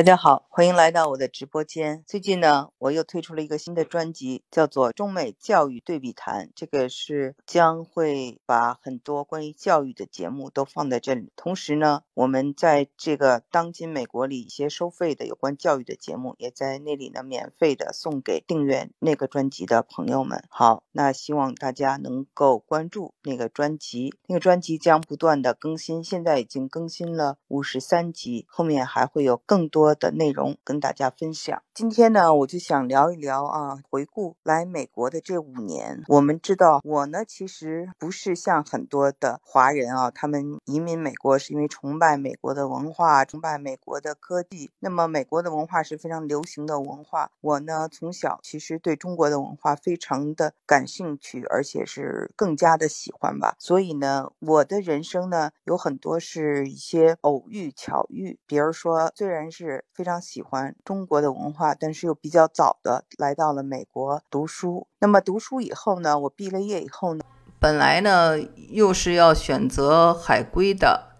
大家好，欢迎来到我的直播间。最近呢，我又推出了一个新的专辑，叫做《中美教育对比谈》。这个是将会把很多关于教育的节目都放在这里。同时呢，我们在这个当今美国里一些收费的有关教育的节目，也在那里呢免费的送给订阅那个专辑的朋友们。好，那希望大家能够关注那个专辑，那个专辑将不断的更新，现在已经更新了五十三集，后面还会有更多。的内容跟大家分享。今天呢，我就想聊一聊啊，回顾来美国的这五年。我们知道，我呢其实不是像很多的华人啊，他们移民美国是因为崇拜美国的文化，崇拜美国的科技。那么，美国的文化是非常流行的文化。我呢，从小其实对中国的文化非常的感兴趣，而且是更加的喜欢吧。所以呢，我的人生呢，有很多是一些偶遇巧遇。比如说，虽然是非常喜欢中国的文化，但是又比较早的来到了美国读书。那么读书以后呢，我毕了业以后呢，本来呢又是要选择海归的，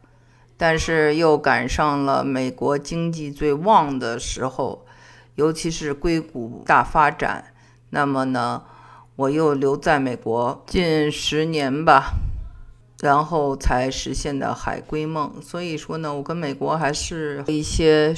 但是又赶上了美国经济最旺的时候，尤其是硅谷大发展。那么呢，我又留在美国近十年吧，然后才实现的海归梦。所以说呢，我跟美国还是一些。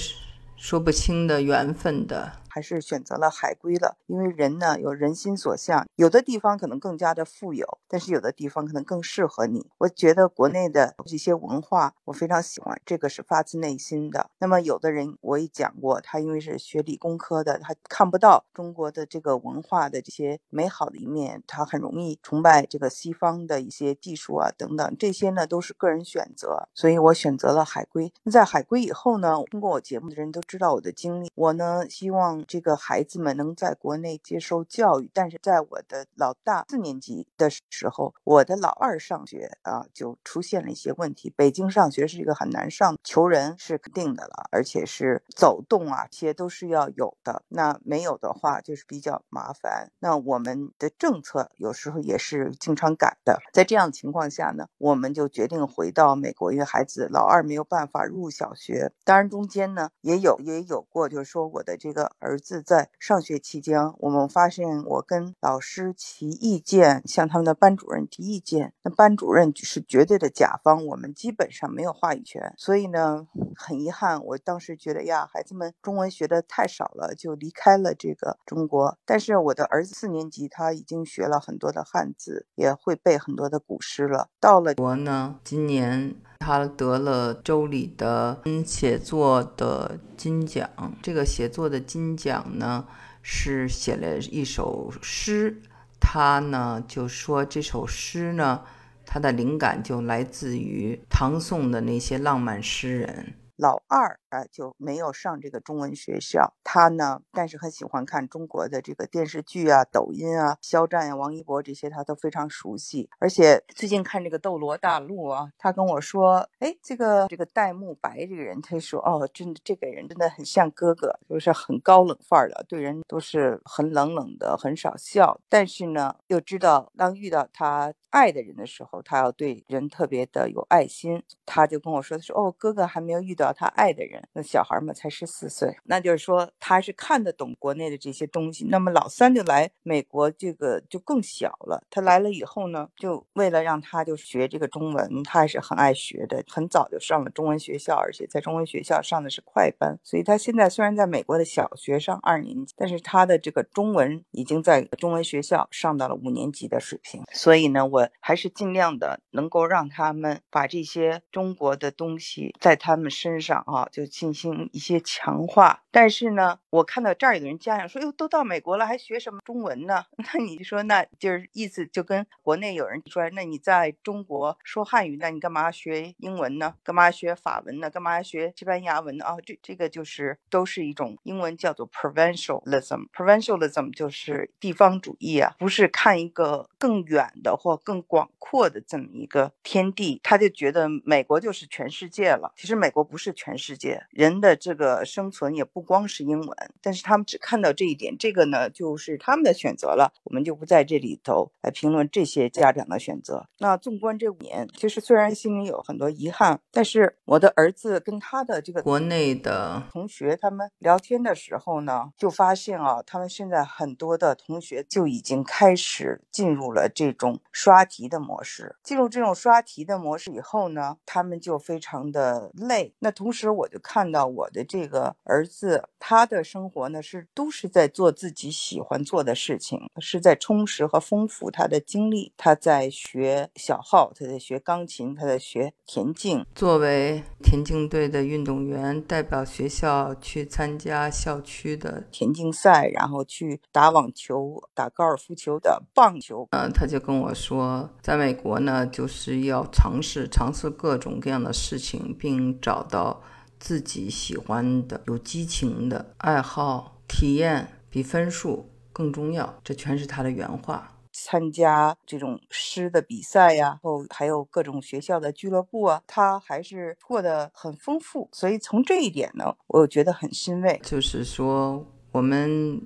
说不清的缘分的。还是选择了海归了，因为人呢有人心所向，有的地方可能更加的富有，但是有的地方可能更适合你。我觉得国内的这些文化我非常喜欢，这个是发自内心的。那么有的人我也讲过，他因为是学理工科的，他看不到中国的这个文化的这些美好的一面，他很容易崇拜这个西方的一些技术啊等等，这些呢都是个人选择。所以我选择了海归。那在海归以后呢，通过我节目的人都知道我的经历，我呢希望。这个孩子们能在国内接受教育，但是在我的老大四年级的时候，我的老二上学啊，就出现了一些问题。北京上学是一个很难上，求人是肯定的了，而且是走动啊，这些都是要有的。那没有的话，就是比较麻烦。那我们的政策有时候也是经常改的。在这样的情况下呢，我们就决定回到美国，因为孩子老二没有办法入小学。当然中间呢，也有也有过，就是说我的这个儿。儿子在上学期间，我们发现我跟老师提意见，向他们的班主任提意见，那班主任是绝对的甲方，我们基本上没有话语权。所以呢，很遗憾，我当时觉得呀，孩子们中文学的太少了，就离开了这个中国。但是我的儿子四年级，他已经学了很多的汉字，也会背很多的古诗了。到了国呢，今年。他得了州里的写作的金奖。这个写作的金奖呢，是写了一首诗。他呢就说这首诗呢，他的灵感就来自于唐宋的那些浪漫诗人。老二。啊，就没有上这个中文学校。他呢，但是很喜欢看中国的这个电视剧啊、抖音啊、肖战呀、王一博这些，他都非常熟悉。而且最近看这个《斗罗大陆》啊，他跟我说：“哎，这个这个戴沐白这个人，他说哦，真的这个人真的很像哥哥，就是很高冷范儿的，对人都是很冷冷的，很少笑。但是呢，又知道当遇到他爱的人的时候，他要对人特别的有爱心。他就跟我说：他说哦，哥哥还没有遇到他爱的人。”那小孩嘛才十四岁，那就是说他是看得懂国内的这些东西。那么老三就来美国，这个就更小了。他来了以后呢，就为了让他就学这个中文，他还是很爱学的，很早就上了中文学校，而且在中文学校上的是快班。所以他现在虽然在美国的小学上二年级，但是他的这个中文已经在中文学校上到了五年级的水平。所以呢，我还是尽量的能够让他们把这些中国的东西在他们身上啊，就。进行一些强化，但是呢，我看到这儿有的人家长说：“哟，都到美国了，还学什么中文呢？” 那你说，那就是意思就跟国内有人说：“那你在中国说汉语，那你干嘛学英文呢？干嘛学法文呢？干嘛学西班牙文呢？”啊，这这个就是都是一种英文叫做 provincialism，provincialism 就是地方主义啊，不是看一个更远的或更广阔的这么一个天地，他就觉得美国就是全世界了。其实美国不是全世界。界，人的这个生存也不光是英文，但是他们只看到这一点，这个呢就是他们的选择了，我们就不在这里头来评论这些家长的选择。那纵观这五年，其实虽然心里有很多遗憾，但是我的儿子跟他的这个国内的同学他们聊天的时候呢，就发现啊，他们现在很多的同学就已经开始进入了这种刷题的模式。进入这种刷题的模式以后呢，他们就非常的累。那同时，我就看到我的这个儿子，他的生活呢是都是在做自己喜欢做的事情，是在充实和丰富他的经历。他在学小号，他在学钢琴，他在学田径。作为田径队的运动员，代表学校去参加校区的田径赛，然后去打网球、打高尔夫球的棒球。呃，他就跟我说，在美国呢，就是要尝试尝试各种各样的事情，并找到自己喜欢的、有激情的爱好。体验比分数更重要，这全是他的原话。参加这种诗的比赛呀，后还有各种学校的俱乐部啊，他还是过得很丰富。所以从这一点呢，我觉得很欣慰。就是说，我们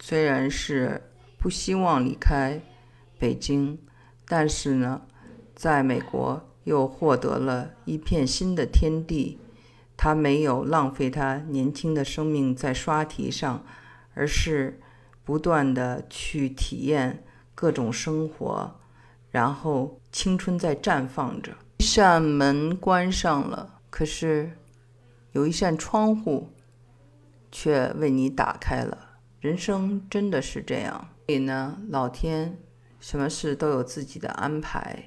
虽然是不希望离开北京，但是呢，在美国又获得了一片新的天地。他没有浪费他年轻的生命在刷题上，而是不断的去体验各种生活，然后青春在绽放着。一扇门关上了，可是有一扇窗户却为你打开了。人生真的是这样，所以呢，老天什么事都有自己的安排。